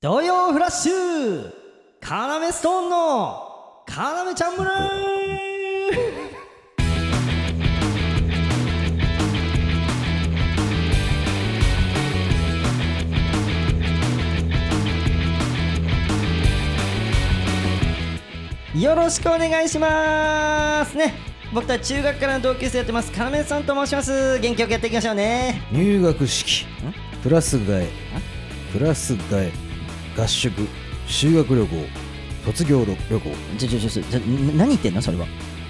土曜フラッシュカナメストーンのカナメちゃん村よろしくお願いします。ね僕たち中学からの同級生やってますカナメさんと申します。元気よくやっていきましょうね。入学式。プラス替え。プラス替え合宿修学旅行卒業旅行。ちょちょちょちょ何言ってんの？それは。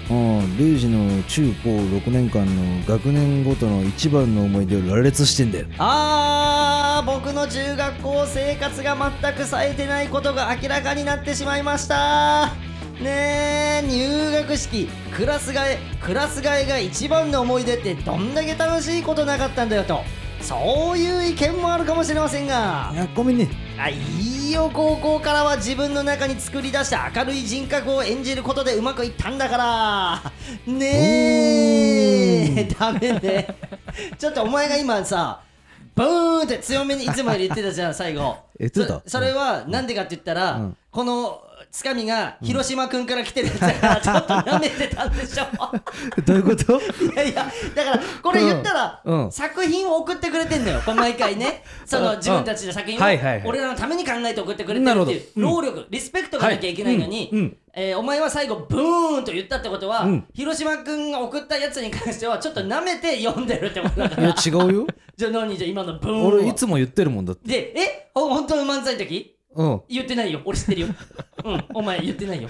うんレイジの中高6年間の学年ごとの一番の思い出を羅列してんだよ。あー僕の中学校生活が全く冴えてないことが明らかになってしまいました。ねえ入学式クラス替えクラス替えが一番の思い出ってどんだけ楽しいことなかったんだよとそういう意見もあるかもしれませんが。いやごめんね。あいいよ高校からは自分の中に作り出した明るい人格を演じることでうまくいったんだから。ねえ。ダメね。ちょっとお前が今さブーンって強めにいつもより言ってたじゃん最後。言ってた？そそれはなんでかって言ったら、うん。このつかみが広島君から来てるやつだからちょっと舐めてたんでしょ。どういうこと？いやいやだからこれ言ったら、作品を送ってくれてんのよ。毎回ね。その自分たちの作品を俺らのために考えて送ってくれてなるっていう労力、リスペクトがなきゃいけないのに、はい。うん。うん。えーお前は最後ブーンと言ったってことは、うん。広島君が送ったやつに関してはちょっと舐めて読んでるってことだかいやら違うよ。じゃあ何？じゃあ今のブーンは。俺いつも言ってるもんだって。でえ？ほ本当の漫才の時？うん。言ってないよ。俺知ってるよ。うん。お前言ってないよ。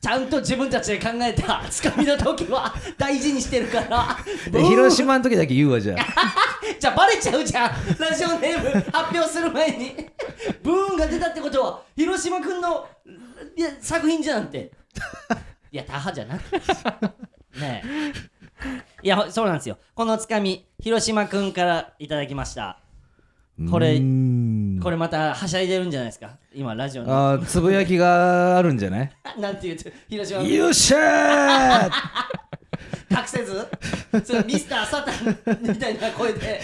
ちゃんと自分たちで考えた。つかみの時は大事にしてるから。で広島の時だけ言うわじゃあ。じゃあバレちゃうじゃん。ラジオネーム発表する前に。ブーンが出たってことは広島君のいや作品じゃんって。いやタハじゃなくて。ねえ。いやそうなんですよ。このつかみ広島君からいただきましたこれこれまたはしゃいでるんじゃないですか？今ラジオにあーつぶやきがあるんじゃない？なんて言うと広島君よっしゃー隠せず？それミスターサタンみたいな声で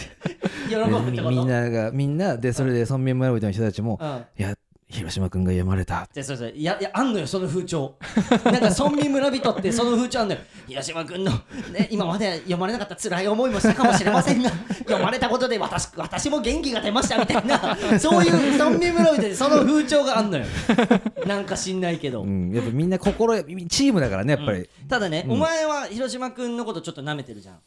喜ぶってこと？みみんながみんなでそれで村民村人の人たちもうん。いや広島君が読まれた。じゃそうそう。いやいやあんのよその風潮。なんか村民村人ってその風潮あんのよ。広島君の、ね、今まで読まれなかった辛い思いもしたかもしれませんが 読まれたことで私私も元気が出ましたみたいな そういう村民村人でその風潮があんのよ。なんか知んないけど、うんやっぱみんな心チームだからねやっぱり。ただね、お前は広島君のことちょっと舐めてるじゃん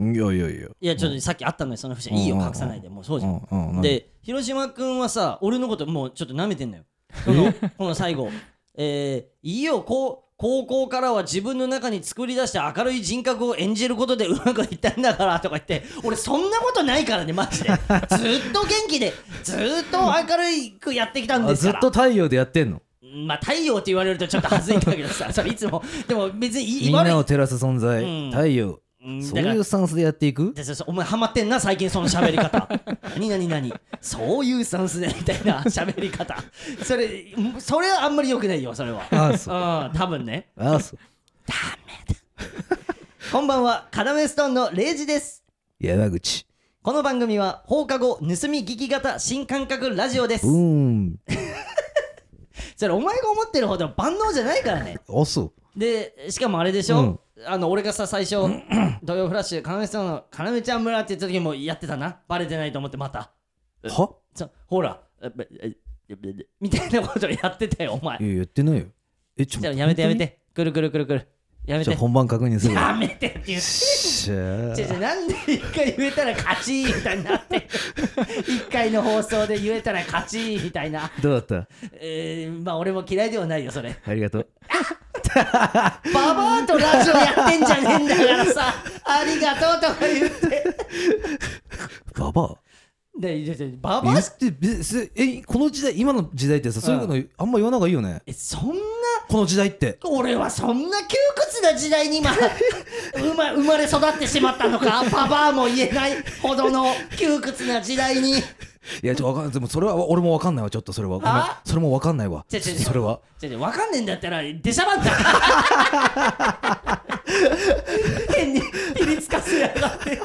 いやいやいや。いやちょっとさっきあったのよその節。いいよ隠さないでもうそうじゃんで広島君はさ俺のこともうちょっと舐めてんのよ。このこの最後。えー、いいよこう高校からは自分の中に作り出した明るい人格を演じることでうまくいったんだからとか言って俺そんなことないからねマジで。ずっと元気でずっと明るくやってきたんあずっですから。と太陽でやってんの？まあ太陽って言われるとちょっと恥ずいんだけどさそれいつも。でも別にみんなを照らす存在。うん。太陽。うんそういうスタンスでやっていく？お前ハマってんな最近その喋り方。何何何そういうスタンスでみたいな 喋り方。それそれはあんまり良くないよそれは。あそう。うん多分ね。あそう。こんばんはカラメストーンのレイジです。山口。この番組は放課後盗み聞き型新感覚ラジオです。うーん。それお前が思ってるほど万能じゃないからね。あそう。でしかもあれでしょ、あの俺がさ最初土曜フラッシュカラメストーンのカラメちゃん村って言った時もやってたなバレてないと思ってまたはそほらみたいなことやってたよお前いややってないよえちょじゃあやめてやめてくるくるくるくるやめて本番確認するやめてって言ってしゃーなんで一回言えたら勝ちみたいになって一回の放送で言えたら勝ちみたいなどうだったえー、まあ俺も嫌いではないよそれありがとう ババアとラジオやってんじゃねえんだからさ。ありがとうとか言って。ババア？でいやいやババア？言ってえこの時代今の時代ってさそういうのあんま言わない方がいいよね。えそんな？この時代って。俺はそんな窮屈な時代に今 生ま生まれ育ってしまったのか？ババアも言えないほどの窮屈な時代にいやちょっとわかんでもそれは俺もわかんないわちょっとそれは。ごめん。は？それもわかんないわ。ちょちょちょそれは。じゃ分かんねえんだったら出しゃばんだ変にピリつかせやがって。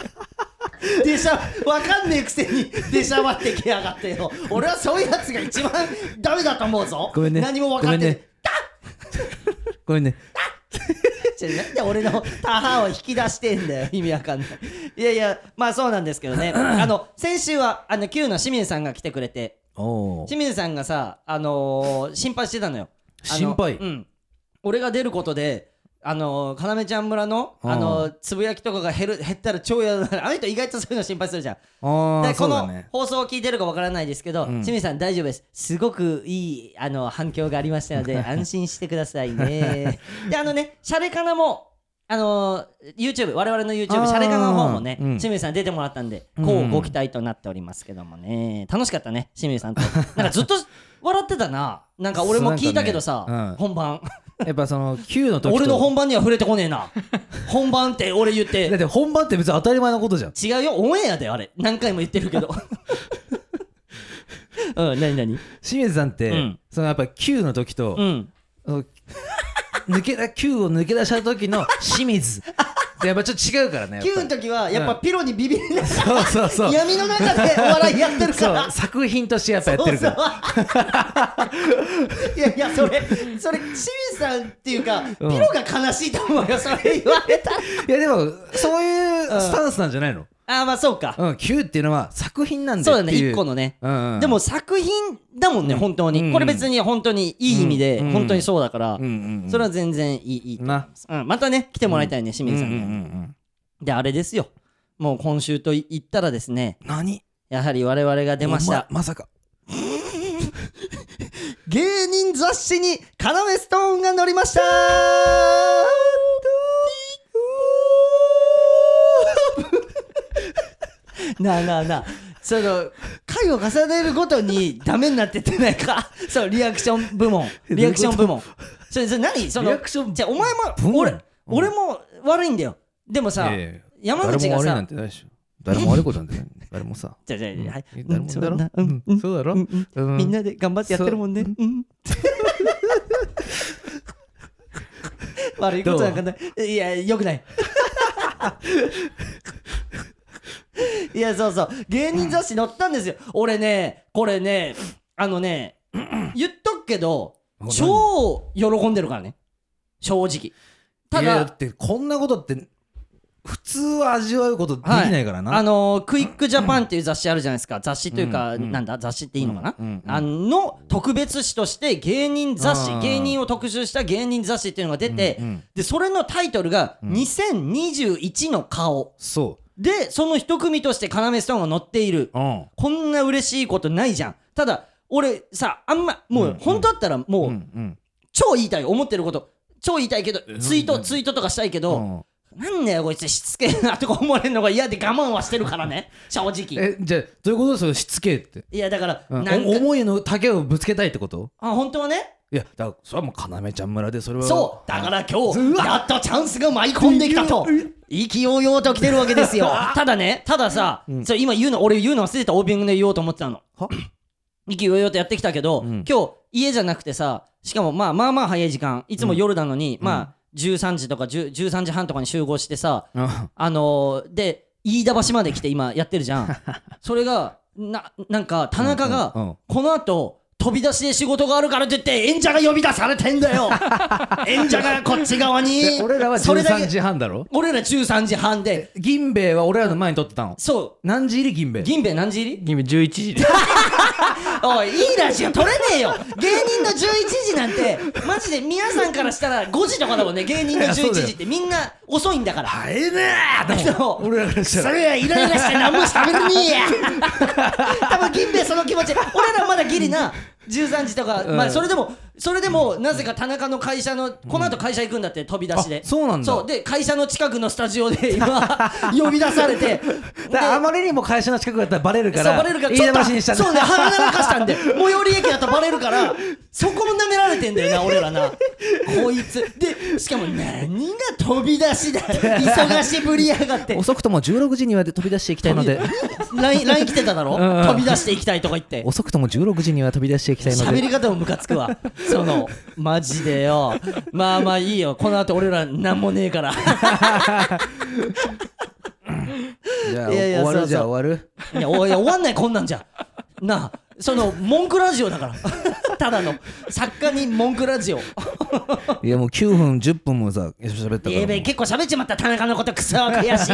出しゃわかんねえくせに出しゃばってきやがってよ。俺はそういうやつが一番ダメだと思うぞ。ごめんね。何も分かってごめんね。ごめんねなんで俺のタハを引き出してんだよ意味わかんない。いやいやまあそうなんですけどね。あの先週はあの Q の清水さんが来てくれて。清水さんがさあのー心配してたのよ。あの心配？うん。俺が出ることであのー、要ちゃん村の、うん。あのーつぶやきとかが減る減ったら超嫌だな。あの人意外とそういうの心配するじゃん。でこの放送を聞いてるかわからないですけど、ん。清水さん大丈夫です。すごくいいあの反響がありましたので 安心してくださいね。であのねシャレカナもあのー YouTube 我々の YouTube シャレカナの方もね、うん。清水さん出てもらったんでうん。こうご期待となっておりますけどもね。楽しかったね清水さんと。なんかずっと笑ってたな。なんか俺も聞いたけどさ、本番 やっぱその Q の時と俺の本番には触れてこねえな。本番って俺言って。だって本番って別に当たり前のことじゃん。違うよ。オンエアであれ。何回も言ってるけど。うん何何？清水さんって、うん。そのやっぱ Q の時と、うん。その抜けだ Q を抜け出した時の清水。やっぱちょっと違うからね Q の時はやっぱピロにビビりながそうそうそう。ら闇の中でお笑いやってるから。そう。作品としてやっぱやってるから。そう。いやいやそれそれ清水さんっていうか、うん。ピロが悲しいと思うよそれ言われたら。いやでもそういうスタンスなんじゃないの？ああまあそうか、うん Q っていうのは作品なんだそうだねよっていう一個のね、うんうん。でも作品だもんね、本当に、うんこれ別に本当にいい意味で、うん本当にそうだから、うんうんうん。それは全然いいいいます、うん、またね来てもらいたいね、清水さんに、うんうんうんであれですよ。もう今週と言ったらですね何？やはり我々が出ました。ままさか。芸人雑誌にカナメストーンが乗りました なあなあなあ。その回を重ねるごとにダメになってってないか。そうリアクション部門。リアクション部門。それそれ何？そのリアクションじゃあお前も俺うん俺も悪いんだよ。でもさ山口が誰も悪いなさんてないでしょ。誰も悪いことなんてない。誰もさ。じゃあじゃあうんはい。誰もだろうんそうん。うん。そうだろ？うんうん。うん。みんなで頑張ってやってるもんね。う。ん。悪いことなんかない。いや、よくない。いや、そうそう。芸人雑誌載ったんですよ。俺ね、これね、あのね、言っとくけど、超喜んでるからね。正直。ただだっ、てこんなことって普通は味わうことできないからな、あのークイックジャパンっていう雑誌あるじゃないですか。雑誌というか、うんうんなんだ？雑誌っていいのかな、うんうんあの特別誌として芸人雑誌芸人を特集した芸人雑誌っていうのが出て、うんうん。でそれのタイトルが「2021の顔。そ」でその一組として要ストーンが載っている。ううん。こんな嬉しいことないじゃん。ただ俺さあんまもうんううん。本当だったらもう、うんうん。超言いたい思ってること。超言いたいけどツイート、うん。ツイートとかしたいけど、うん。なんだよこいつしつけえなとか思われるのが嫌で我慢はしてるからね。正直。えじゃあどういうことそれしつけえって、いやだから、うん。なん思いの丈をぶつけたいってこと？あ本当はねいやだからそれはもう要ちゃん村でそれは。そうだから今日やっとチャンスが舞い込んできたと。意気揚々と来てるわけですよ。ただねたださ、それ今言うの俺言うの忘れてたオープニングで言おうと思ってたの。は意気揚々とやってきたけど、うん。今日家じゃなくてさしかもまあまあまあ早い時間いつも夜なのに、まあ13時とか10 13時半とかに集合してさうん。あのー、で飯田橋まで来て今やってるじゃん。それがななんか田中がうんうん。この後飛び出しで仕事があるからって言って演者が呼び出されてんだよ。演者がこっち側に。で俺らは13それだけ。時半だろ？俺ら13時半で。銀兵衛は俺らの前に撮ってたの？そ何時入り銀兵衛？う銀兵衛何時入り？君11時で おいいいラジオ撮れねえよ。芸人の11時なんてマジで皆さんからしたら5時とかだもんね。芸人の11時って。みんな遅いんだから。早えねー！でも俺らからしたら。それはイライラして何も喋れねえや。多分銀兵衛その気持ち。俺らまだギリな13時とか、うん。まあそれでもそれでもなぜか田中の会社のこの後会社行くんだって飛び出しで、あそうなんだ。そう。で会社の近くのスタジオで 今呼び出されて。あまりにも会社の近くだったらバレるからバレるから飯田橋にしたんだ。そうね鼻流かしたんで。最寄り駅だとバレるからそこも舐められてんだよな俺らな。こいつ。でしかも何が飛び出しだ忙しぶりやがって。遅くとも16時には飛び出していきたいので。LINE 来てただろ？うん。うん飛び出していきたいとか言って。遅くとも16時には飛び出していきたいので。喋り方もムカつくわそのマジでよ。まあまあいいよ。この後俺らなんもねえから。じゃあいやいや終わるじゃあ終わる？いやおいや終わんないこんなんじゃ。なあその文句ラジオだから。ただの作家に文句ラジオ。いやもう9分10分もさ喋ったから。やべえ結構喋っちまった。田中のことクソ悔し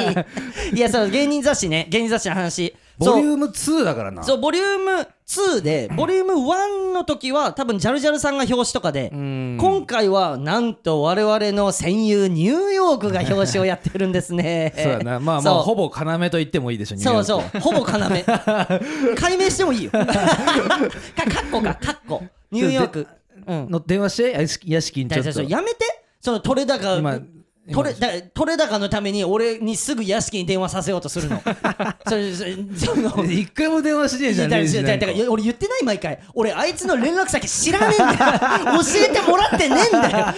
い。いやそう芸人雑誌ね。芸人雑誌の話ボリューム2だからな。そうボリューム2で ボリューム1の時は多分ジャルジャルさんが表紙とかで、うん。今回はなんと我々の戦友ニューヨークが表紙をやってるんですね。そうやな。まあまあほぼ要と言ってもいいでしょそうう。そう ほぼ要。解明してもいいよ。かかっこか。かっこ。ニューヨーク。うん。の電話して屋敷屋敷にちょっと。やめて。その取れ高今取れだ取れ高のために俺にすぐ屋敷に電話させようとするの。それそれその一回も電話しねえじゃんだからレジなんか。だから俺言ってない毎回。俺あいつの連絡先知らねえんだよ。教えてもらってねえんだよ。だか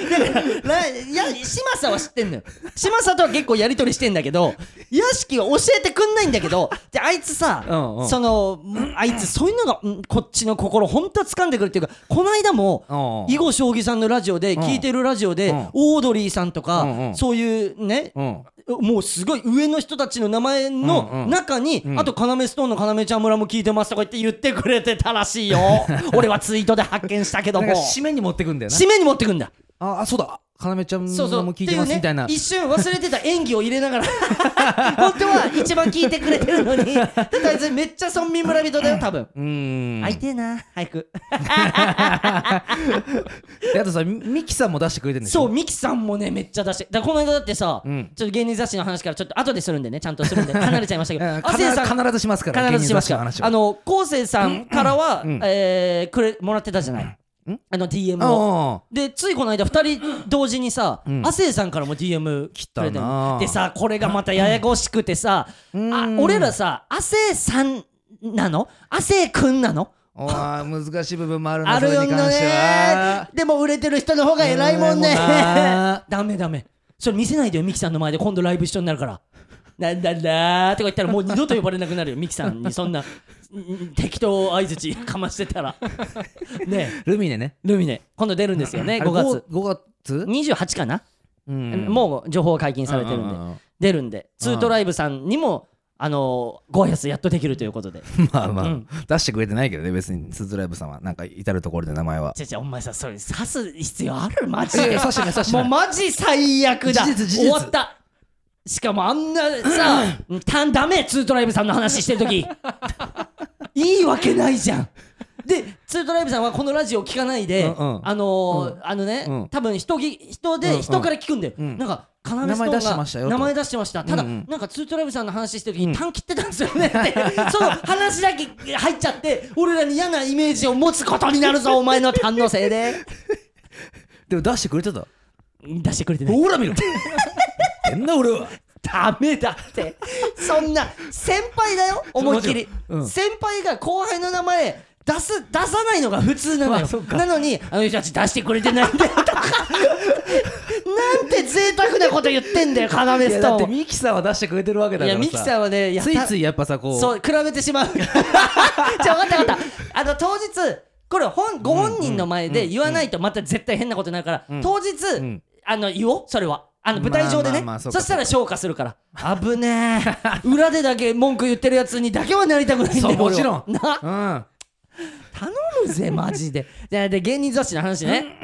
ららいや嶋佐は知ってんのよ。嶋佐とは結構やり取りしてんだけど屋敷は教えてくんないんだけどであいつさ、うんうん。そのんあいつそういうのがんこっちの心ほんと掴んでくるっていうかこの間もうん囲碁将棋さんのラジオでん。聞いてるラジオで、うん。オードリーさんとか、うんうんそういうね、うん。もうすごい上の人たちの名前の中に、うん。あと要ストーンの要ちゃん村も聞いてますとか言って言ってくれてたらしいよ。俺はツイートで発見したけども。締めに持ってくんだよな。締めに持ってくんだ。ああそうだ要ちゃんそうそう。も聞いてますみたいな。一瞬忘れてた演技を入れながら。本当は一番聞いてくれてるのに。めっちゃ村民村人だよ多分、うーん。会いてえな早く。であとさミキさんも出してくれてるんでしょ？そうミキさんもねめっちゃ出して。だこの間だってさ、うん。ちょっと芸人雑誌の話からちょっと後でするんでねちゃんとするんで。離れちゃいましたけど。うん。亜生さん。必ずしますから必ずしますか芸人雑誌の話は。あの昴生さんからは、うん。えーくれもらってたじゃない、んあの DM を。あでついこの間2人同時にさうん。亜生、さんからも DM 来たな。でさこれがまたややこしくてさ、うん。あ俺らさ亜生さんなの？亜生くんなの？おー難しい部分もあるな あるよね。は。でも売れてる人の方が偉いもんね。ダメダメ。それ見せないでよミキさんの前で。今度ライブ一緒になるから。なんだだーとか言ったらもう二度と呼ばれなくなるよミキさんに。そんな。うん適当相づちかましてたら。ねえ。ルミネね。ルミネ。今度出るんですよね。あれ5月。5月？28かな、うん。もう情報解禁されてるんで、出るんで。ツートライブさんにもあのーご挨拶やっとできるということで。まあまあ、うん。出してくれてないけどね別にスズライブさんは。なんか至る所で名前は。ちゃちゃお前さそれ刺す必要ある？マジで。いやいや刺してない刺してないもうマジ最悪だ。事実事実。終わった。しかもあんなさ たんダメツートライブさんの話してる時いいわけないじゃん。でツートライブさんはこのラジオ聞かないで、うんうん。あのーあのね、うん。多分人ぎ人でうんうん。人から聞くんだよ、うん。なんか要ストーン名前出してましたよと。が名前出してました。ただ、うんうん。なんかツートライブさんの話してる時に短切ってたんですよね。って、その話だけ入っちゃって俺らに嫌なイメージを持つことになるぞお前の堪能性で。でも出してくれてた？出してくれてない。ほら見ろ。変な俺はダメだって。そんな先輩だよ 思いっきり、先輩が後輩の名前出す出さないのが普通なのよ。なのにあの人たち出してくれてないんだよとか。なんて贅沢なこと言ってんだよ要ストーンだってミキさんは出してくれてるわけだからさ。いやミキさんはねやついついやっぱさこう。そう比べてしまう じゃあ分かった分かった。あの当日これ本ご本人の前で言わないとまた絶対変なことになるから、うん。当日、ん。あの言おう？それはあの舞台上でね、まあまあまあそしたら消化するから。危ねえ。裏でだけ文句言ってるやつにだけはなりたくないんだよもちろん。な。うん。頼むぜマジで。でで芸人雑誌の話ね、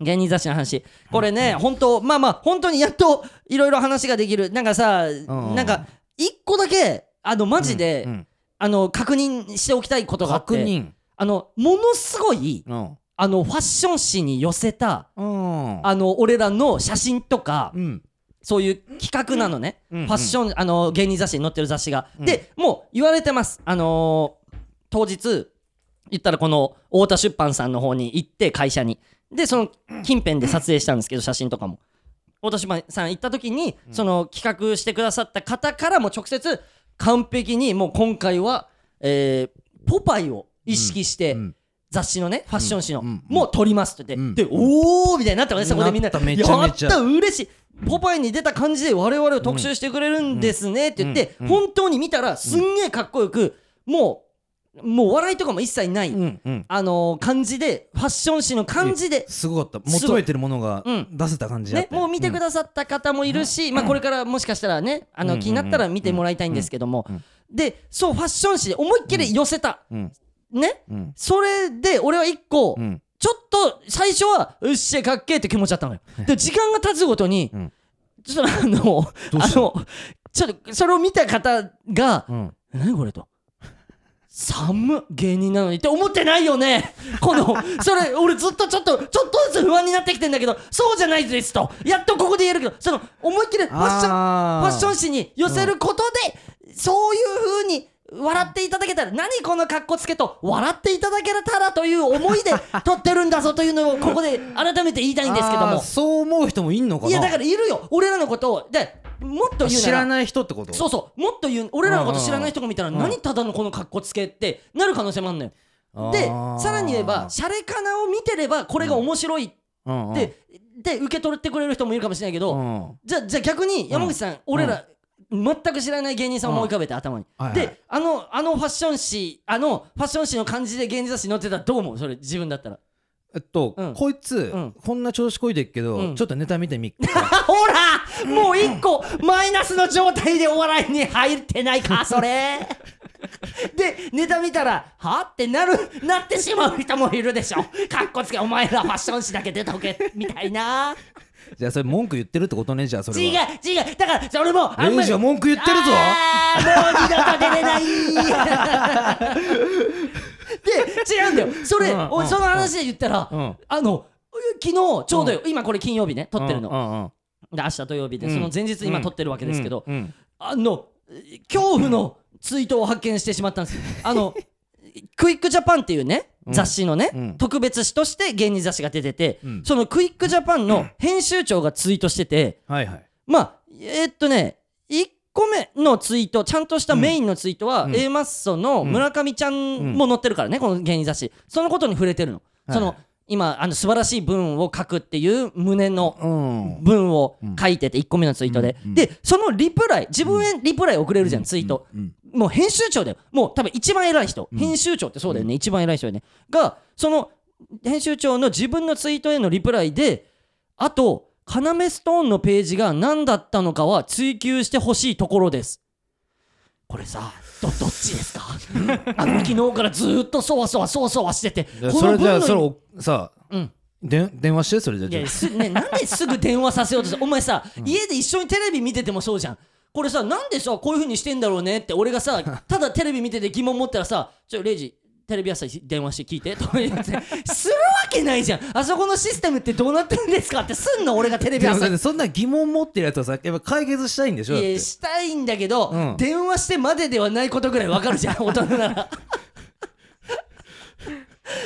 芸人雑誌の話。これね本当まあまあ本当にやっといろいろ話ができる。なんかさ、んなんか一個だけあのマジで、うん。あの確認しておきたいことがあって。確認。あのものすごいうん。あのファッション誌に寄せたうんあの俺らの写真とか、うん。そういう企画なのね、うん。ファッションあの芸人雑誌に載ってる雑誌が、うん。でもう言われてます。あのー当日言ったらこの太田出版さんの方に行って会社に。でその近辺で撮影したんですけど写真とかも。太田出版さん行った時に、その企画してくださった方からも直接完璧にもう今回は、えーポパイを意識して、うん雑誌のねファッション誌の、うん。うん。もう撮りますって言って、うん。でおーみたいになったのねそこでみんな。やった嬉しい。ポパイに出た感じで我々を特集してくれるんですねって言って、うん。うん。本当に見たらすんげえかっこよくももう笑いとかも一切ない、うん。うん。あのー感じでファッション誌の感じですごかった。求めてるものがうん。出せた感じだっね、た。よもう見てくださった方もいるし、まあ、これからもしかしたらねあのうん。気になったら見てもらいたいんですけども、うん。うん。でそうファッション誌で思いっきり寄せた、うんね。うん。それで俺は一個、うん。ちょっと最初はうっしゃかっけーって気持ちだったのよ。で時間が経つごとに、うん。ちょっとあのあのちょっとそれを見た方がうん「何これ?」と。寒っ芸人なのにって思ってないよね。この それ俺ずっとちょっとちょっとずつ不安になってきてんだけどそうじゃないですと。やっとここで言えるけどその思いっきりファッションあファッション誌に寄せることで、そういう風に笑っていただけたら何この格好つけと笑っていただけたらという思いで撮ってるんだぞというのをここで改めて言いたいんですけども。そう思う人もいんのかな。いやだからいるよ。俺らのことを。でもっと言う知らない人ってこと？そうそうもっと言う俺らのこと知らない人が見たらうん何ただのこの格好つけってなる可能性もあるのよ。でさらに言えばシャレカナを見てればこれが面白いうんうんでで受け取ってくれる人もいるかもしれないけど、うん。じゃあじゃあ逆に山口さん、俺ら、全く知らない芸人さんを思い浮かべて、頭に、はいはい。であのあのファッション誌あのファッション誌の感じで芸人雑誌に載ってたらどう思う？それ自分だったら。えっと、うん。こいつ、うん。こんな調子こいてっけど、うん。ちょっとネタ見てみっか。あ ほらもう一個マイナスの状態でお笑いに入ってないか それ。でネタ見たらは？ってなるなってしまう人もいるでしょ。かっこつけお前らファッション誌だけ出とけみたいな じゃあそれ文句言ってるってことねじゃあそれ違うは違う。だからそれもあんまりレイジは文句言ってるぞ。あーもう二度と出れない。で違うんだよ。それ、うんうんおその話で言ったら、うん。あの昨日ちょうどよ、今これ金曜日ね撮ってるの、うんうんうん。で明日土曜日で、うん。その前日今撮ってるわけですけど、あの恐怖のツイートを発見してしまったんです。よあの クイックジャパンっていうね雑誌のね、うん。特別誌として芸人雑誌が出てて、うん。そのクイックジャパンの編集長がツイートしてて、はいはい。まあえーっとね1個目のツイートちゃんとしたメインのツイートは、うん。A マッソの村上ちゃんも載ってるからね、この芸人雑誌。そのことに触れてるの、そのはい今あの素晴らしい文を書くっていう胸のうん。文を書いてて1個目のツイートで、うん。うん。でそのリプライ自分へリプライ送れるじゃん、ツイート、うん。もう編集長だよ。もう多分一番偉い人、編集長ってそうだよね、一番偉い人だよね。がその編集長の自分のツイートへのリプライであとカナメストーンのページが何だったのかは追求してほしいところです。これさどどっちですか？あの昨日からずーっとそわそわそわそわしててでそれじゃあそれのをさうん。で電話してそれじゃあいやす、ね、なんですぐ電話させようとしてお前さ、家で一緒にテレビ見ててもそうじゃん。これさなんでさこういう風にしてんだろうねって俺がさただテレビ見てて疑問持ったらさ「ちょレイジテレビ朝日電話して聞いて」とか言ってするわけないじゃん。あそこのシステムってどうなってるんですかってすんの俺がテレビ朝日。そんな疑問持ってるやつはさやっぱ解決したいんでしょいやしたいんだけど、うん。電話してまでではないことぐらいわかるじゃん大人なら。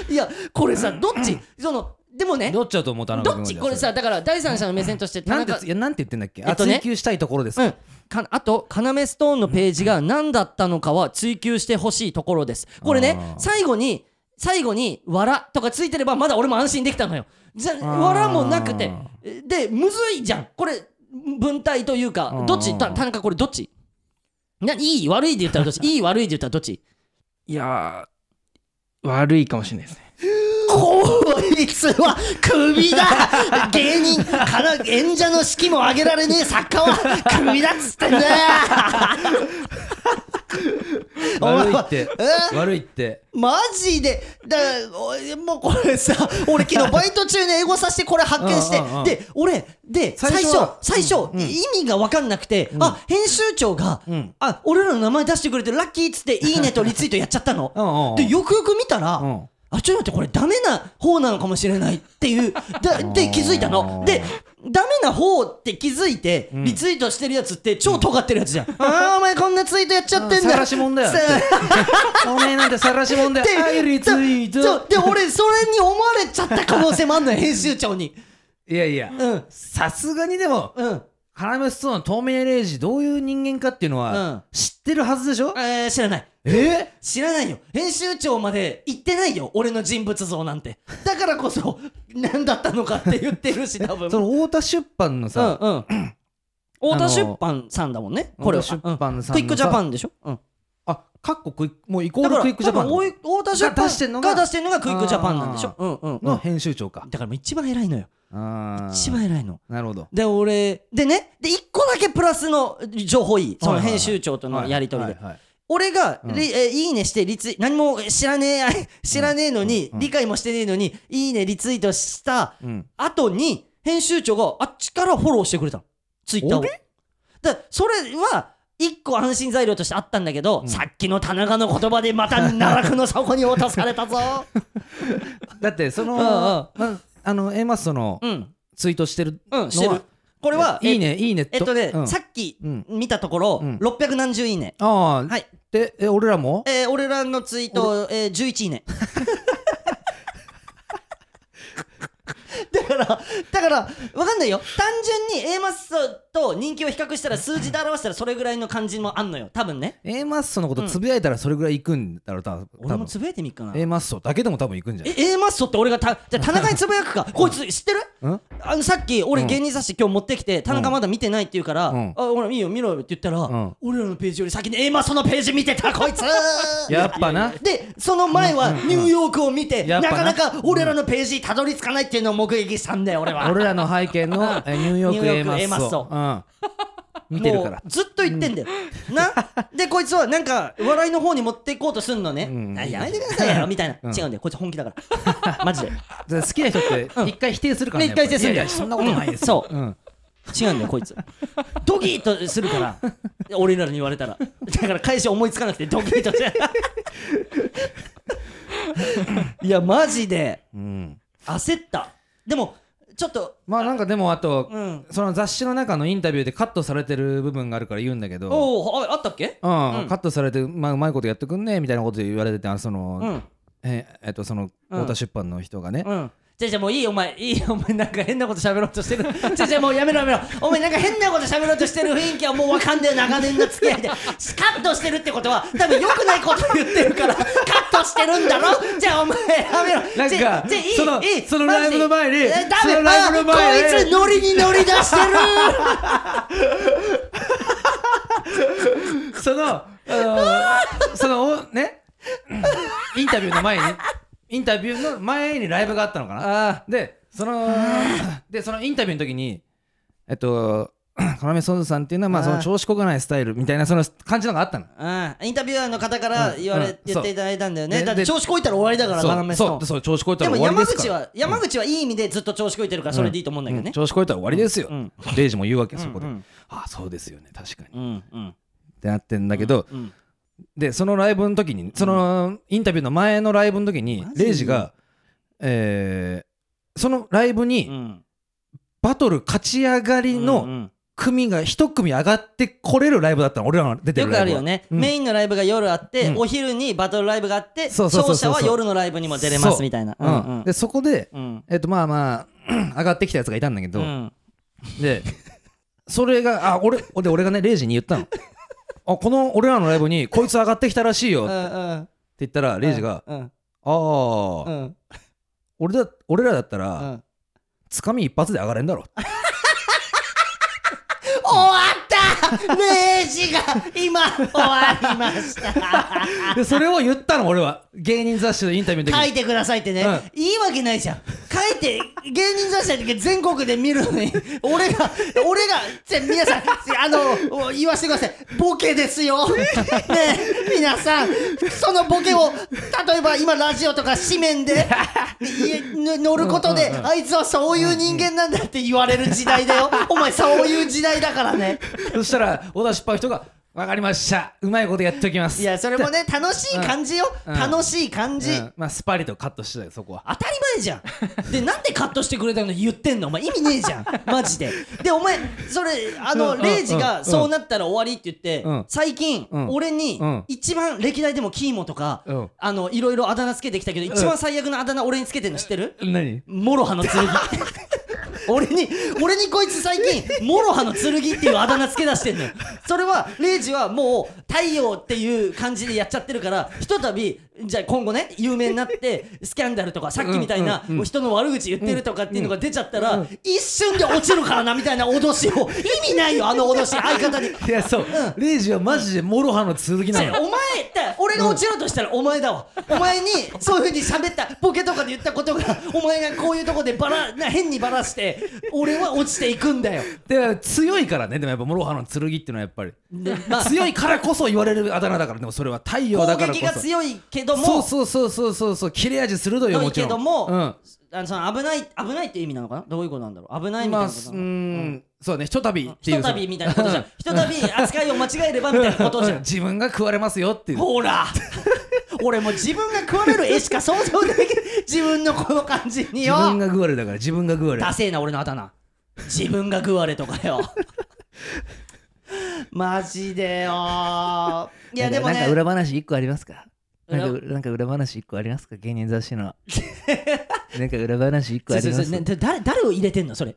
いやこれさどっち？そのでもねどっちだと思う田中どっち？これさだから第三者の目線として田なんてなんて言ってんだっけ？あえっとね。追求したいところですうんかあと「カナメストーン」のページが何だったのかは追求してほしいところですこれね最後に最後に「わら」とかついてればまだ俺も安心できたのよじゃわらもなくてでむずいじゃんこれ文体というかどっち田中これどっちないい悪いで言ったらどっちいい悪いで言ったらどっちいや悪いかもしれないですねこいつはクビだ芸人から演者の式も上げられねえ作家はクビだっつってんだよ。悪いって。え？悪いって。マジで。だもうこれさ俺昨日バイト中に英語させてこれ発見してうんうんうんで俺で最初最初は最初、意味が分かんなくて、あ編集長が、ん。あ俺らの名前出してくれてラッキーっつっていいねとリツイートやっちゃったの。うんうんうん。でよくよく見たら、うんあちょっと待ってこれダメな方なのかもしれないっていう。だで気づいたの。でダメな方って気づいてリツイートしてるやつって超尖ってるやつじゃん、ああお前こんなツイートやっちゃってんだ。晒しもんだよ。さ おめえなんて晒しもんだよ。ではいリツイート。で俺それに思われちゃった可能性もあんのよ編集長に。いやいや。うん。さすがにでもうんカラメストーンの透明レイジどういう人間かっていうのうん。は知ってるはずでしょ？えー、知らない。え？知らないよ。編集長まで言ってないよ。俺の人物像なんて。だからこそ何だったのかって言ってるし 多分。その太田出版のうんさうん。太田出版さんだもんね。これは。出版さんクイックジャパンでしょ？うん。あかっこクイックもうイコールクイックジャパン太田出してんのがが出してんのがクイックジャパンなんでしょ？うんうんうのん編集長か。だからもう一番偉いのよ一番偉いの。なるほど。で俺でねで一個だけプラスの情報いい。その編集長とのやり取りで。俺が、うん。リえーいいねしてリツイ何も知らねえ 知らねえのに、うん理解もしてねえのにいいねリツイートしたうん。後に編集長があっちからフォローしてくれたの。ツイッターを。あだそれは一個安心材料としてあったんだけど、うん。さっきの田中の言葉でまた奈落の底に落とされたぞ。だってそのうんうん。まあの A マッソのうん。ツイートしてるうんしてる。これはいいねいいねえっとね、うん。さっきうん。見たところ、うん。600何十いいね。ああ。はい。でえ俺らも？えー俺らのツイート、えー、11いいね。だからだから分かんないよ。単純に A マッソと人気を比較したら数字で表したらそれぐらいの感じもあんのよ。多分ね。A マッソのことつぶやいたらそれぐらいいくんだろう多分。俺もつぶやいてみっかな。A マッソだけでも多分いくんじゃない？え A マッソって俺がたじゃあ田中につぶやくか。こいつ知ってる？うん？あのさっき俺うん芸人雑誌今日持ってきて田中まだ見てないって言うから、うん。あほらいいよ見ろよって言ったら、ん。俺らのページより先に A マッソのページ見てたこいつ。やっぱな。でその前はニューヨークを見て、な。なかなか俺らのページにたどり着かないっていうのを目撃したんだよ俺は。俺らの背景のえニューヨーク A マッソ 見てるから。もうずっと言ってんだよ、な？でこいつはなんか笑いの方に持っていこうとすんのね、うん。あやめてくださいよ。みたいな、うん。違うんだよ。こいつ本気だから。マジで。で好きな人って一回否定するからね一回否定する。んだよやっぱいやいやそんなことないですそう。うん。違うんだよこいつ。ドギーとするから。俺らに言われたら。だから返し思いつかなくてドギーとして。いやマジで。うん。焦った。でもちょっとまあなんかでもあとうん。その雑誌の中のインタビューでカットされてる部分があるから言うんだけど。おおああったっけ？うんうん。カットされてまあうまいことやってくんねみたいなこと言われててあのそのうん。ええっとそのうん。太田出版の人がね。うんじゃあじゃあもういいよお前。いいよお前なんか変なこと喋ろうとしてる。じゃあじゃあもうやめろやめろ。お前なんか変なこと喋ろうとしてる雰囲気はもうわかんねえ長年の付き合いで。カットしてるってことは多分良くないこと言ってるからカットしてるんだろ。じゃあお前やめろ。なんかじゃいいそのいい。そのライブの前にダメ。そのライブの前。にあこいつノリに乗り出してる。そのあのそのおね？インタビューの前にインタビューの前にライブがあったのかな？あでそのでそのインタビューの時にえっと 要ソンズさんっていうのはまあその調子こがないスタイルみたいなその感じのがあったの。あインタビュアーの方から言われ、うん。うん言っていただいたんだよね。でだって調子こいたら終わりだから要そう。そう調子こいたでもら終わり山ですから。口は山口はいい意味でずっと調子こいてるからそれでいいと思うんだけどね。うん。調子こいたら終わりですよ、うん。レイジも言うわけそこで、ああそうですよね。確かに、っうんうん。てなってんだけど、うんでそのライブの時にそのインタビューの前のライブの時にマジ？レイジが、えーそのライブうにん。バトル勝ち上がりうんうのん。組が一組上がってこれるライブだったの俺らの出てよるライブは。くあるよね、うん。メインのライブが夜あって、うん。お昼にバトルライブがあってそうそうそうそう。勝者は夜のライブにも出れますみたいな。そう。うんでそこでうん。えっとまあまあ 上がってきたやつがいたんだけど、うん。でそれがあ俺で俺がねレイジに言ったの あこの俺らのライブに こいつ上がってきたらしいよ。うって言ったらレイジがうん。ああ。うん。俺だ俺らだったうらん。つかみ一発で上がれんだろ。終わった！レイジが今終わりました。でそれを言ったの俺は。芸人雑誌のインタビューの時に。書いてくださいってね、うん。いいわけないじゃん書いて芸人雑誌だけ全国で見るのに 俺が俺がじゃ皆さんあの言わせてください。ボケですよ。ねえ皆さんそのボケを例えば今ラジオとか紙面で乗ることで、あいつはそういう人間なんだって言われる時代だよ。お前そういう時代だからね。そしたら太田出版の人が分かりました。うまいことやっておきます。いやそれもね 楽しい感じよ、うん。楽しい感じ、うん。まあスパリとカットしてたよそこは。当たり前じゃん。でなんでカットしてくれたの言ってんの？お前意味ねえじゃん。マジで。でお前それあの、うん。レイジがうん。そうなったら終わりって言って、うん。最近、うん。俺に、うん。一番歴代でもキーモとか、うん。あのいろいろあだ名つけてきたけど、一番最悪のあだ名俺につけてんの知ってる？何？諸刃の剣 俺に俺にこいつ最近諸刃の剣っていうあだ名つけ出してんのよ。それはレイジはもう太陽っていう感じでやっちゃってるからひとたびじゃあ今後ね有名になって スキャンダルとかさっきみたいな、人の悪口言ってるとかっていうのが出ちゃったら、一瞬で落ちるからなみたいな脅しを意味ないよ あの脅し相方に。いやそう、レイジはマジでモロハの続きなの。よお前って俺が落ちるとしたらお前だわ、お前にそういうふうに喋ったボケとかで言ったことがお前がこういうとこでバラな変にバラして俺は落ちていくんだよ。で強いからねでもやっぱ諸刃の剣っていうのはやっぱり。強いからこそ言われるあだ名だからでもそれは太陽だ攻からこそ。撃が強いけどもそうそうそうそうそうそう切れ味鋭いよもちろん。けども、うん。あのその危ない危ないって意味なのかな？どういうことなんだろう？危ないみたいなことなのん。そうねひとたびっていう。ひとたびみたいなことじゃん。ひとたび扱いを間違えればみたいなことじゃうん。ん 自分が食われますよっていう。ほら。俺もう自分が食われる絵しか想像できない自分のこの感じによ。自分が食われだから自分が食われダセえな俺のあだ名自分が食われとかよ。マジでよいやでもね。なんか裏話一個ありますか？裏なんかなんか裏話一個ありますか？芸人雑誌の。なんか裏話一個あります？そうそうそう。ね誰誰を入れてんの？それ。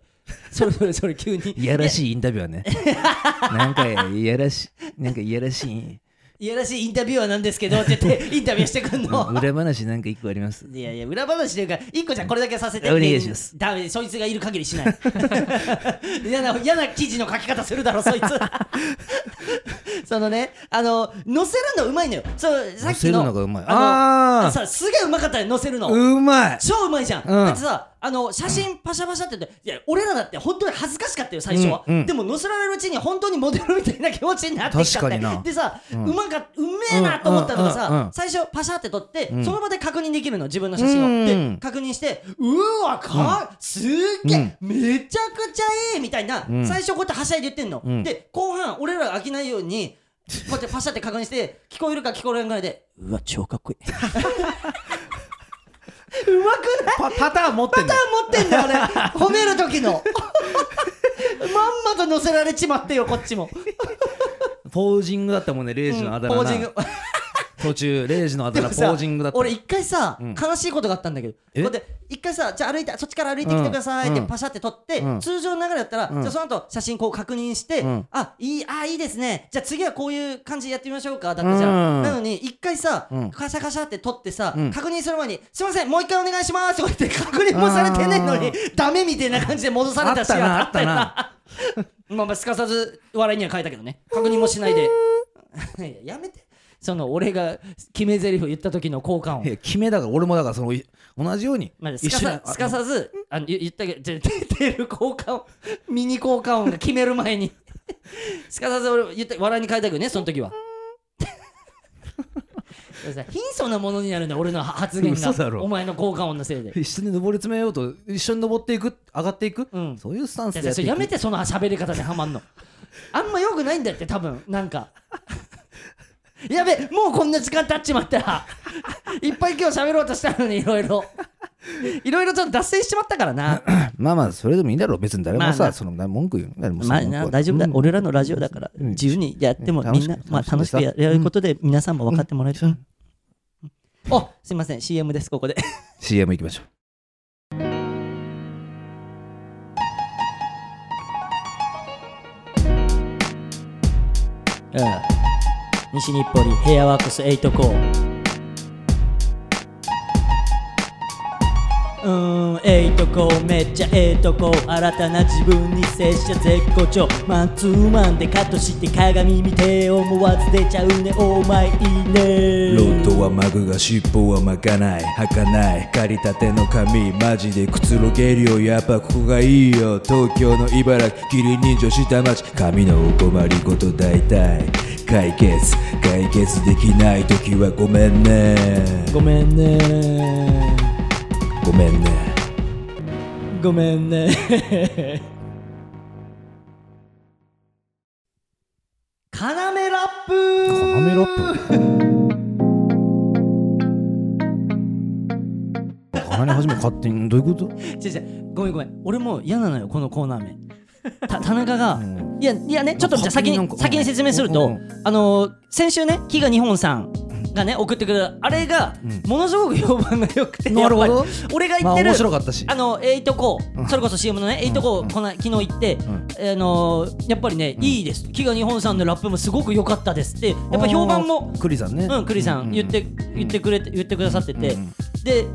それそれそれ急に。いやらしいインタビュアーね。なんかいやらしいなんかいやらしいいやらしいインタビュアーなんですけどって言って インタビューしてくんの。裏話なんか一個あります？いやいや裏話というか一個じゃんこれだけさせてお願いします。ダメそいつがいる限りしない。嫌な嫌な記事の書き方するだろそいつ。そのねあの載せるのうまいのよ。そうさっきの。載せるのがうまい。あのあー。さすげえうまかったよ載せるの。うまい。超うまいじゃん、うん。だってさあの写真パシャパシャって言っていや俺らだって本当に恥ずかしかったよ最初は、うんうん。でも載せられるうちに本当にモデルみたいな気持ちになってきちゃって確かにな。でさ、ううんまかうめえなと思ったのがさ、うんうんうん。うん最初パシャって撮って、ん。その場で確認できるの自分の写真を、うんで確認してうわか、すっげえ、めちゃくちゃいいみたいな、うん。最初こうやってはしゃいで言ってんの、うん。で後半俺らが飽きないようにこうやってパシャって確認して聞こえるか聞こえないぐらいでうわ超かっこいい うまくない？パパターン持ってんだよ持ってんだよね褒める時の。まんまと乗せられちまってよこっちも。ポージングだったもんねレイジのあだ名な。ポージング途中レイジのあだ名ポージングだった。俺一回さ、うん。悲しいことがあったんだけど。こえうやって一回さじゃあ歩いてそっちから歩いてきてくださいってうん。パシャって撮って、うん。通常の流れだったら、うん。じゃあその後写真こう確認して、うん。あいいあいいですね。じゃあ次はこういう感じでやってみましょうかだったじゃん、うん。なのに一回さ、うん。カシャカシャって撮ってさ、うん。確認する前にすいませんもう一回お願いしますとか言って確認もされてねえのにあダメみたいな感じで戻されあったな。あったよな。まあまあすかさず笑いには変えたけどね。確認もしないで。いややめてその俺が決め台詞言った時の効果音。決めだから俺もだからそのい同じようにまあ、すかさすかさずあの言言ったけど 出てる効果音ミニ効果音が決める前に。すかさず俺言った笑いに変えたけどねその時は。貧相なものになるんだ俺の発言嘘だろ。が。お前の効果音のせいで。一緒に登り詰めようと一緒に登っていく上がっていく、うん。そういうスタンスでやめてその喋り方でハマんの。あんまよくないんだって多分。なんかやべもうこんな時間経っちまった。いっぱい今日喋ろうとしたのにいろいろ。いろいろちょっと脱線しちまったからな。まあまあそれでもいいだろう。別に誰もさ、まあな。その文句言う誰もそまあな大丈夫だ、うん。俺らのラジオだからうん。自由にやってもうん。みんな、楽しくまあ、楽しくやることで皆さんも分かってもらえる、うん。あすいません。CM ですここで。CM 行きましょうん西日暮里ヘアワークス8コーうーん、ええとこめっちゃええとこ新たな自分に接した絶好調。マンツーマンでカットして鏡見て思わず出ちゃうね。お前いいね。ロッドは巻くが尻尾は巻かない。履かない。借りたての髪マジでくつろげるよ。やっぱここがいいよ。東京の茨城。キリン女子下町髪のお困りごと大体。解決。解決できない時はごめんね。ごめんね。ごめんね。ごめんね。カナメラップ。うカナメラップ。カナメ始め勝手にどういうこと違う違うごめんごめん俺も嫌なのよこのコーナー名た田中が、いやいやねちょっとじゃあ先に先に説明すると、あのー先週ね木賀日本さんがね送ってくるあれがうん。ものすごく評判が良くてなるほど。俺が言まあってる、面白かったし。あのエイトコうん。それこそ CM のねエイトコうんこの昨日行って、ん。あのーやっぱりね、いいです。飢餓日本さんのラップもすごく良かったですってやっぱ評判もクリさんね。うん、クリさん言って、言ってくれて言ってくださってて、うん。で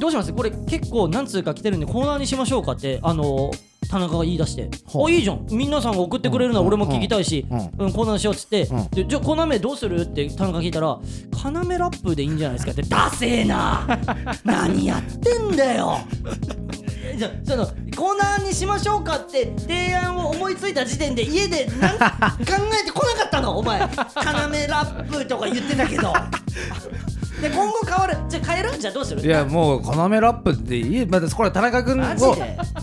どうします？これ結構何通か来てるんでコーナーにしましょうかってあの田中が言い出して「ほう。あいいじゃん。皆さんが送ってくれるのは俺も聞きたいし、う。う。んコーナーしよう」っつって、じゃあコーナー名どうする？って田中聞いたら「要ラップでいいんじゃないですか」って「ダセえな 何やってんだよ」じゃそのコーナーにしましょうかって提案を思いついた時点で家で考えてこなかったのお前要ラップとか言ってたけどで今後変わる。じゃあ変える？じゃあどうする？いやもう要ラップっていい？まあこれ田中君を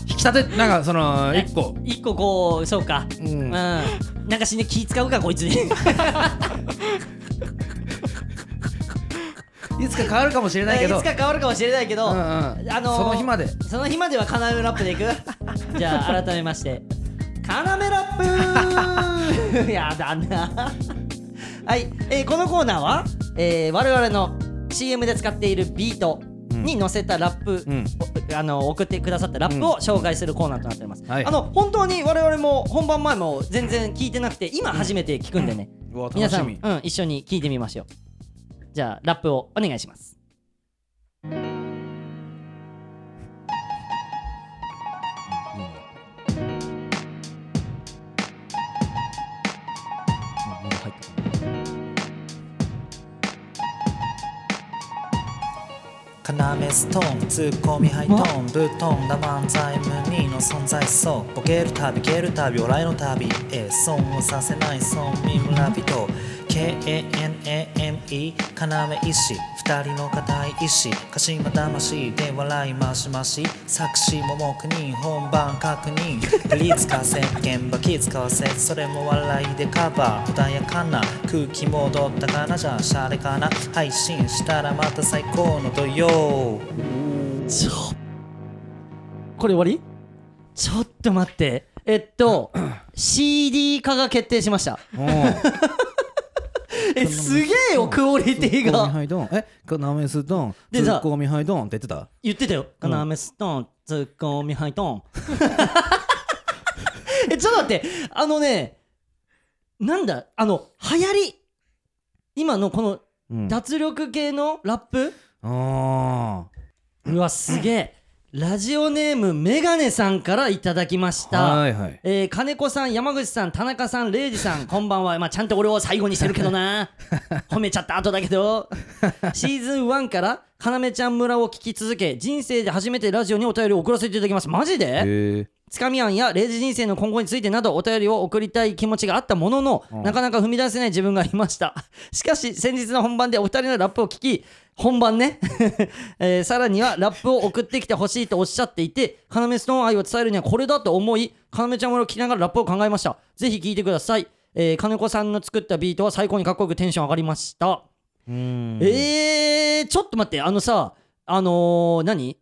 引き立てなんかその一個。一個こうそうか。うん。うん。なんかしね気使うかこいつに。いつか変わるかもしれないけど。いつか変わるかもしれないけど、うんうん。あのーその日まで。その日まではカナメラップでいく？じゃあ改めまして。カナメラップ。やだな。はい、えーこのコーナーは、えー我々の CM で使っているビートに乗せたラップ、うん。おあの送ってくださったラップを紹介するコーナーとなっております、はい。あの本当に我々も本番前も全然聞いてなくて今初めて聞くんでね、うわ皆さん、うん、一緒に聞いてみましょう。じゃあラップをお願いします要ストーンツッコミハイトーンぶっ飛んだ漫才無二の存在そうボケるたび蹴るたび笑いのたびえ損をさせない村民村人 KANAME 要医師二人の固い意志鹿島魂で笑いましまし作詞も黙認本番確認。振りつかせ現場気使わせ。それも笑いでカバー。穏やかな空気戻ったかな。じゃあシャレかな。配信したらまた最高の土曜。ちょこれ終わり？ちょっと待って。えっと CD 化が決定しました。う。んえすげえよクオリティが。え要メスドンツッコミハイドンって言ってた？言ってたよ。うん。カナメストンツッコミハイトン。えちょっと待って。あのねなんだ？あの流行り。今のこのうん。脱力系のラップ？あうわすげえラジオネームメガネさんからいただきましあたはいはいえー金子さん、山口さん、田中さん、礼二さん、こんばんは。まあ、ちゃんと俺を最後にしてるけどな。褒めちゃった後だけど。シーズン1から、かなめちゃん村を聞き続け、人生で初めてラジオにお便りを送らせていただきます。マジで？つかみ案や0時人生の今後についてなどお便りを送りたい気持ちがあったものの、うんなかなか踏み出せない自分がいました。しかし、先日の本番でお二人のラップを聞き、本番ね、えーさらにはラップを送ってきてほしいとおっしゃっていて、カナメストーン愛を伝えるにはこれだと思い、カナメちゃん村を聞きながらラップを考えました。ぜひ聞いてください。えー金子さんの作ったビートは最高にかっこよくテンション上がりました。うんえー、ちょっと待って、あのさ、あのー、何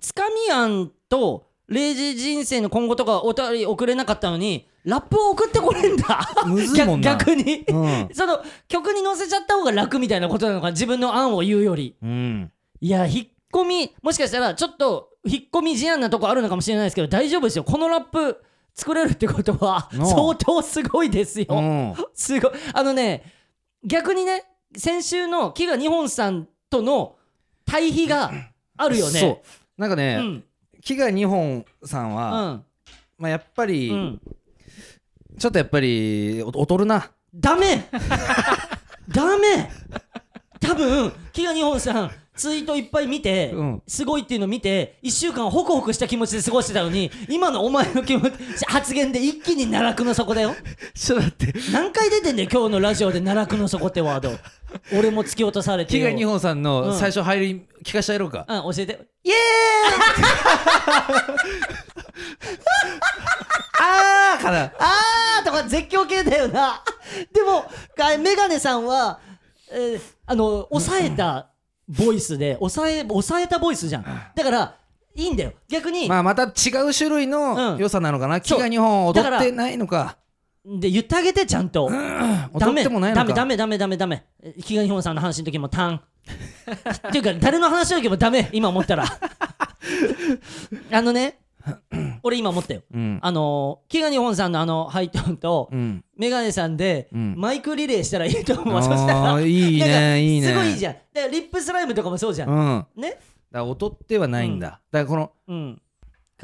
つかみ案と、0時人生の今後とかお便り送れなかったのに、ラップを送ってこれんだ。むずいもんな。逆逆に、うん。その曲に乗せちゃった方が楽みたいなことなのかな自分の案を言うより。うん。いや、引っ込み、もしかしたらちょっと引っ込み思案なとこあるのかもしれないですけど、大丈夫ですよ。このラップ作れるってことは、相当すごいですよ。うん。すごい。あのね逆にね先週の木が日本さんとの対比があるよね。そう。なんかうねん木が日本さんうはん。まあやっぱりうん。ちょっとやっぱりお劣るな。ダメ。ダメ。多分木が日本さんツイートいっぱい見て、うん。すごいっていうの見て1週間ホクホクした気持ちで過ごしてたのに今のお前の気持ち発言で一気に奈落の底だよ。ちょっと待って。何回出てんだよ今日のラジオで奈落の底ってワード。俺も突き落とされてよ。木が日本さんうん。の最初入り聞かしてやろうか。うん、教えて。イエああからーイあーとか絶叫系だよな。でも、あメガネさんは、えーあの、抑えたボイスで、抑え、抑えたボイスじゃん。だから、いいんだよ。逆に、まあまた違う種類うん。の良さなのかな？木が日本踊ってないのか。で言ってあげてちゃんと。ダ踊っメてもないのか。ダメダメダメダメダメ。気が日本さんの話の時もタン。っていうか誰の話の時もダメ今思ったら。あのね 俺今思ったよ。うん。あのー、キガ日本さんのあのハイトーンとうん。メガネさんでうん。マイクリレーしたらいいと思う、そしたらいいねいいね。すごいいいじゃん。だからリップスライムとかもそうじゃん、うん。だかねら劣ってはないんだ。だからこのうん。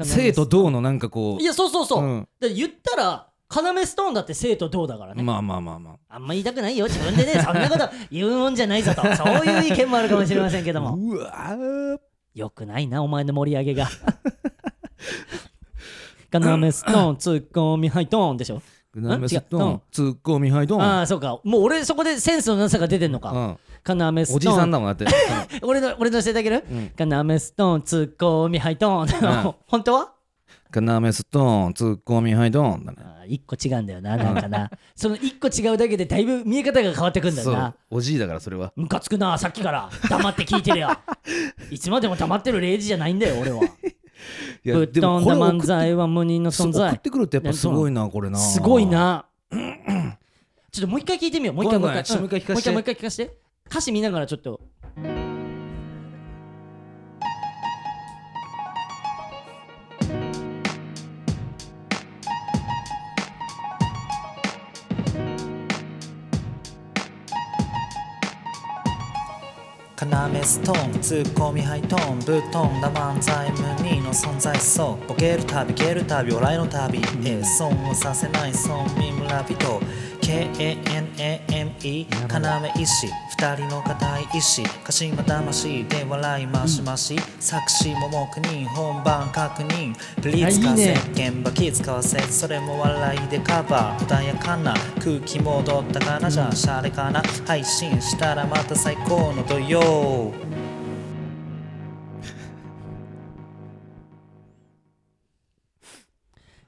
生と同のなんかこいやそうそうそう、うん。だ言ったら要ストーンだって生と同だからね、うまあまあまあまあ。あんま言いたくないよ自分でね。そんなこと 言うもんじゃないぞと。そういう意見もあるかもしれませんけども。うわー。よくないなお前の盛り上げが 要ストーンツッコミハイトーンでしょ？ナメストンツッコミハイドン。ああそうか。もう俺そこでセンスのなさが出てんのか。うん。要ストーン。おじさんだもんだって。俺の俺の教えてあげる、うん。カナメストーンツッコミハイトーン、ん。本当は？ナメストンツッコミハイドンだね。あー一個違うんだよななんかな。その一個違うだけでだいぶ見え方が変わってくんだよそなう。おじいだからそれは。ムカつくなさっきから。黙って聞いてるよ いつまでも黙ってるレイジじゃないんだよ俺はぶっ飛んだ漫才は無人の存送在ってくるってやっぱすごいなこれな。すごいな。ちょっともう一回聞いてみよう。もう一回ごもう一回。う一回聞かせて。もう一回もう一回聞かせて。歌詞見ながらちょっと要ストーンツッコミハイトーンぶっ飛んだ漫才無二の存在そう。ボケるたび蹴るたび笑いのたびえー損をさせない村人。K-A-N-A-M-E 要医師。二人の固い意志鹿島魂で笑いましまし作詞も黙認本番確認。プリーツあいいね現場気使わせそれも笑いでカバー。穏やかな空気戻ったかな。じゃあシャレかな。配信したらまた最高の土曜。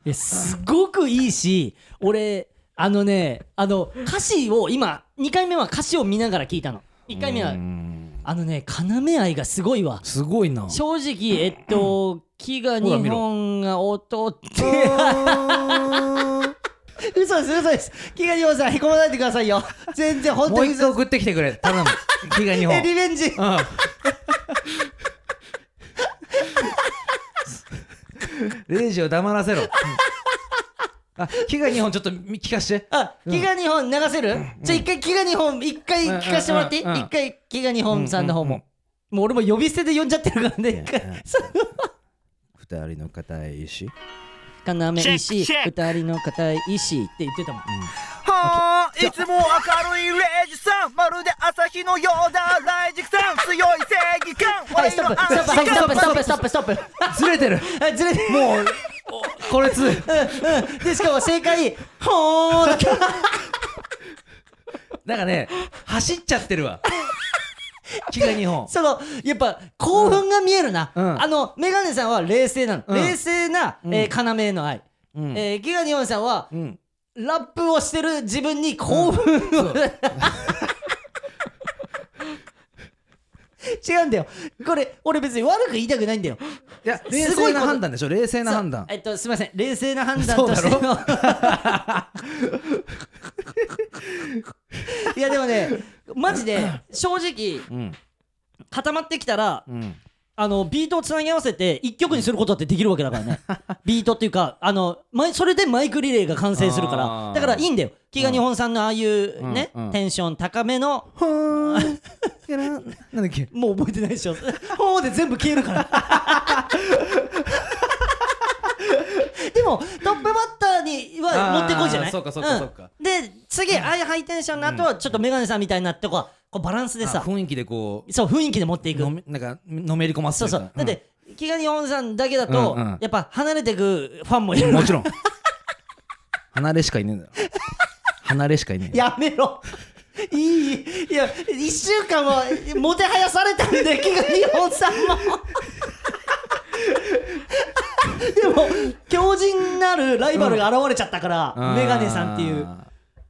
えすごくいいし俺あのねあの歌詞を今2回目は歌詞を見ながら聞いたの。1回目はうん。あのね要愛がすごいわ。すごいな。正直えっと木が日本が劣って嘘です嘘です。木が日本さんへこまないでくださいよ。全然本もう一当に嘘。です回送ってきてくれ。頼む。気が日本。えリベンジ。うん。レイジを黙らせろ。あ、気が日本ちょっと聞かして。あ、飢餓日本流せる、じゃあ一回飢餓日本一回聞かせてもらって。いい、うんうんうん一回飢餓日本さんの方も、うんもう俺も呼び捨てで呼んじゃってるからね。一回 二人の固い石。要石二人の固い石って言ってたもん、はあいつも明るいレイジさん。まるで朝日のようだライジクさん。強い正義感。はいストップ。ストップはいストップストップストップストップずれてる。はいずれてもう、おこれつ。うんうん。でしかも正解ほーだけなんかね、走っちゃってるわ。気が日本。そのやっぱ興奮が見えるな、うん。あのメガネさんは冷静なの、うん。冷静な、えー、要の愛、うん。えー、ギガ日本さんはうん。ラップをしてる自分に興奮を、違うんだよ。これ俺別に悪く言いたくないんだよ。いや、冷すごいこと静な判断でしょ、冷静な判断。えっとすみません。冷静な判断としての。いやでもねマジで正直うん。固まってきたらうん。あのビートをつなぎ合わせて一曲にすることってできるわけだからね。ビートっていうかあのそれでマイクリレーが完成するから。だからいいんだよ。木が日本さんのああいうね、うん。うん。テンション高めの。はーなんだっけ？もう覚えてないでしょ。ほーで全部消えるから。でもトップバッターには持ってこいじゃない？そうかそうかそうか。ん。で次ああいうハイテンションの後はちょっとメガネさんみたいになってこうこうバランスでさ。あ雰囲気でこそう雰囲気で持っていうく。のめなんかのめり込ますそうそう。だっ、て木が日本さんだけだと、うんうん。やっぱ離れてくファンもいる。うんもちろん。離れしかいねえんだよ。離れしかいねえやめろ。いいいや1週間ももてはやされたんで木が日本さんも。でも強靭なるライバルが現れちゃったから、メガネさんっていう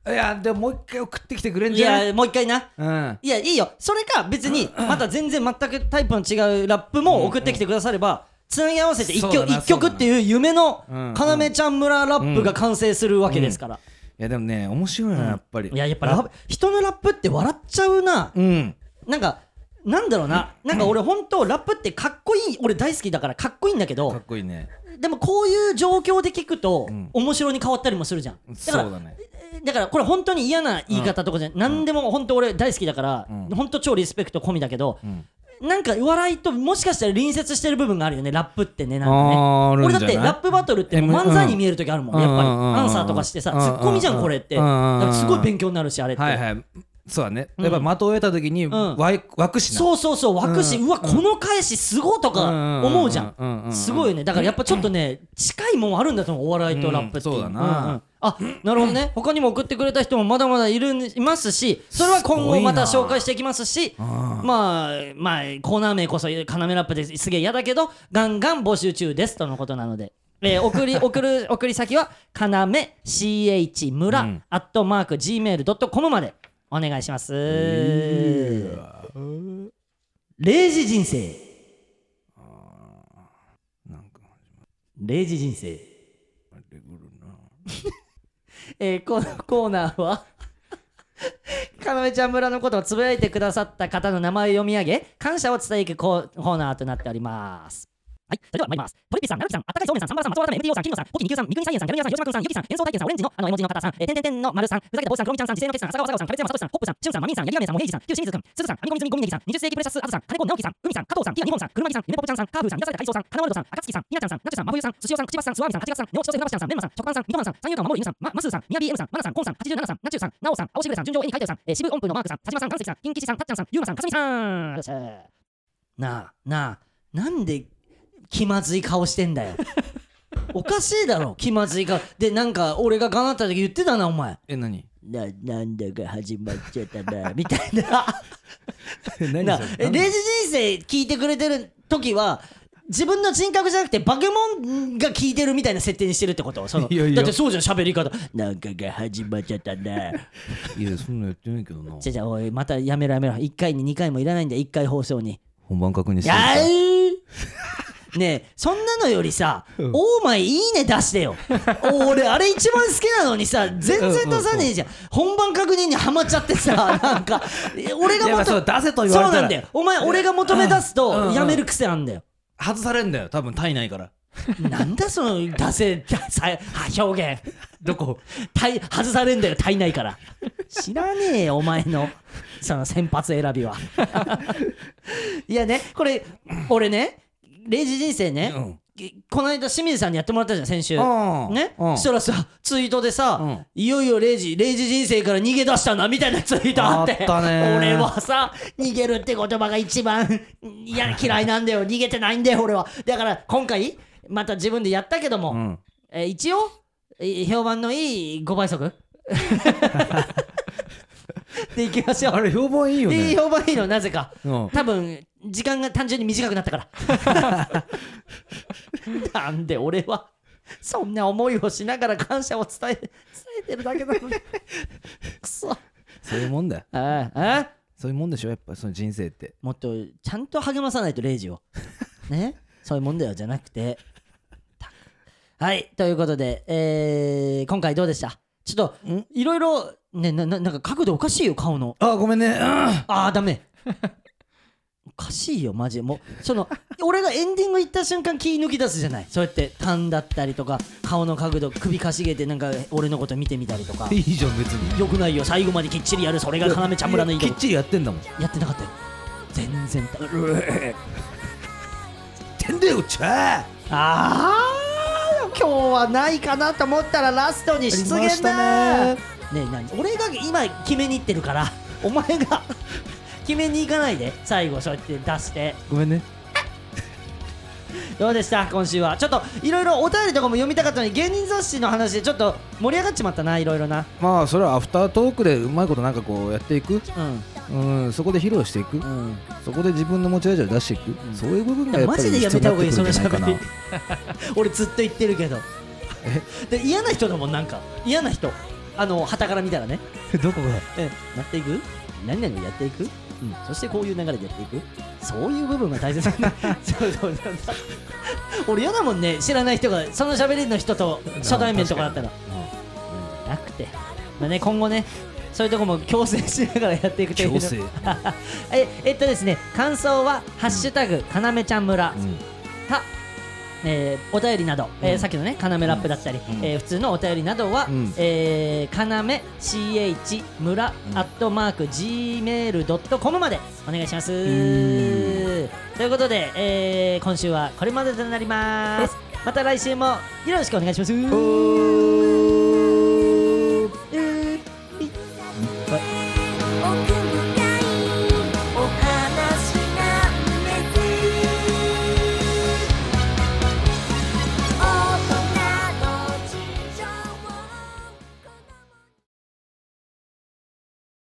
いやでももう一回送ってきてくれんいじゃない？やもう一回な。うん。いやいいよ。それか別にまた全然全くタイプの違うラップも送ってきてくださればつなぎ合わせて一曲一曲っていう夢のうん。要ちゃん村ラップが完成するわけですから。やでもね面白いなやっぱり。いややっぱラ人のラップって笑っちゃうな。うん。なんかなんだろうな。なんか俺本当ラップってかっこいい俺大好きだからかっこいいんだけかっどこいいね。でもこういう状況で聞くとん。面白に変わったりもするじゃん。だからそうだねだからこれ本当に嫌な言い方とかじゃ何でも本当俺大好きだからうん。本当超リスペクト込みだけどん。なんか笑いともしかしたら隣接してる部分があるよねラップってねなんかね。俺だってラップバトルって漫才に見える時あるもんやっぱり。うんうんうんうんアンサーとかしてさうんうんうんツッコミじゃん。これってすごい勉強になるしあれって。はいはいそうだね。うん。やっぱ的を得た時にん。わい湧くしな。そうそうそう湧くし、ううわこの返しすごいとか思うじゃうんすごいよね。だからやっぱちょっとね 近いもんあるんだと思うお笑いとラップってそうだな。あなるほどね。他にも送ってくれた人もまだまだいるんいます。しそれは今後また紹介していきますし。まあまあコーナー名こそ要ラップですげえ嫌だけどガンガン募集中ですとのことなので。えー送り送る送り先はかなめ CH 村、うんアットマーク Gmail.com までお願いします。0時人生。0時人生。えーこのコーナーは かなめちゃん村のことをつぶやいてくださった方の名前を読み上げ感謝を伝えていくコーナーとなっておりますはい、それでは参ります。トリピさん、ナルキさん、あったかいそうめんさん、サンバラさん、松原さん、MTO さん、キリノさん、ポキニキューさん、ミクニサイエンさん、ギャルニアさん、吉間くんさん、ユキさん、演奏体験さん、オレンジのあの絵文字の方さん、えー、てんてんてんの丸さん、ふざけた坊さん、クロミちゃんさん、自生のケツさん、浅川さん、キャベツ山さとしさん、ホップさん、シュンさん、マミンさん、ヤギガメさん、モヘイジさん、キューシミズくん、すずさん、アミコミズミゴミネギさん、20世紀プレシャスアズさん、金子直樹さん、海さん、加藤さん、ティアニホンさん、車木さん、ゆめぽぽちゃんさん、カーブさん、皆さん海藻さん、花ワルドさん、赤月さん、ひなちゃんさん、なちゅさん、まふゆさん、すしおさん、くちばさん、スワーミさん、八月さん、ネオチトセフナバシちゃんさん、メンマさん、食パンさん、みとまんさん、三遊間守る犬さん、ま、まスーさん、みやび M さん、まなさん、コンさん、87さん、なちゅさん、なおさん、青しぐれさん、純情絵に描いてるさん、えー、渋音符のマークさん、田島さん、関関さん、金吉さん、たっちゃんさん、ゆうまさん、かすみさん。なあ、なあ、なんで気まずい顔してんだよ。おかしいだろ、気まずい顔。で、なんか俺ががなった時言ってたな、お前。え何？な、なんだか始まっちゃったな、みたいな。何なそれ？えレイジ人生聞いてくれてる時は自分の人格じゃなくてバケモンが聞いてるみたいな設定にしてるってこと？そのいやいや。だってそうじゃん喋り方。なんかが始まっちゃったな。いやそんなやってないけどな。じゃあじゃあおいまたやめろやめろ。1回に2回もいらないんだよ1回放送に。本番確認してやーねえそんなのよりさ「オーマイいいね」出してよ。俺あれ一番好きなのにさ全然出さねえじゃん。本番確認にはまっちゃってさ なんか俺が求めそう出せと言われそうなんだよ。お前俺が求め出すとやめる癖あんだよ。外されんだよ多分体内から。なんだその出せ 表現。どこ？体外されんだよ体内から。知らねえよお前のその先発選びは。いやねこれ俺ね0時人生ね、うん。この間清水さんにやってもらったじゃん先週。うん。ね、うん。そしたらさツイートでさ、うん。いよいよ0時0時人生から逃げ出したなみたいなツイートあってあったね俺はさ逃げるって言葉が一番いや 嫌いなんだよ。逃げてないんだよ俺は。だから今回また自分でやったけども、うん。えー一応えー評判のいい5倍速。でいきましょう。あれ評判いいよいいね評判いいのなぜか。うん。多分時間が単純に短くなったから。なんで俺はそんな思いをしながら感謝を伝え伝えてるだけなのに。くそ。そういうもんだよ。あああそういうもんでしょ？やっぱその人生って。もっとちゃんと励まさないとレイジを。ね？そういうもんだよじゃなくて。たはいということで、えー今回どうでした？ちょっといろいろねなななんか角度おかしいよ顔の。あごめんね。うん。ああダメおかしいよマジで。もうその俺がエンディング行った瞬間気抜き出すじゃない。そうやって痰だったりとか顔の角度首かしげてなんか俺のこと見てみたりとか。いいじゃん別に。よくないよ。最後まできっちりやる。それが要ちゃん村のいいとこきっちりやってんだもん。やってなかったよ。全然。たてんだよちゃあー今日はないかなと思ったらラストに出現だ。ね。ねえ何？俺が今決めに行ってるからお前が決めに行かないで最後そうやって出して。ごめんね。どうでした？今週は。ちょっといろいろお便りとかも読みたかったのに芸人雑誌の話でちょっと盛り上がっちまったないろいろな。まあそれはアフタートークでうまいことなんかこうやっていく。うん。うんそこで披露していく。うん。そこで自分の持ち味を出していく。そういう部分がやっぱりマジでやめた方がいいそのじゃないか 俺ずっと言ってるけど。で嫌な人だもんなんか。嫌な人。あの旗から見たらね。な どこが？えなっていく？何々をやっていく、うん、そしてこういう流れでやっていく？そういう部分が大切なんだ。そうそうそう俺嫌だもんね。知らない人がその喋りの人と初対面とかだったら、うん、なくて。まあね今後ねそういうとこも強制しながらやっていくという。強制。ええっとですね感想は「ハッシュタグかなめちゃん。村」か、えーお便りなど、えーさっきのねかなめラップだったり、えー普通のお便りなどは、ん。えーかなめ CH 村、アットマーク Gmail.com までお願いしますということで、えー今週はこれまでとなりますまた来週もよろしくお願いします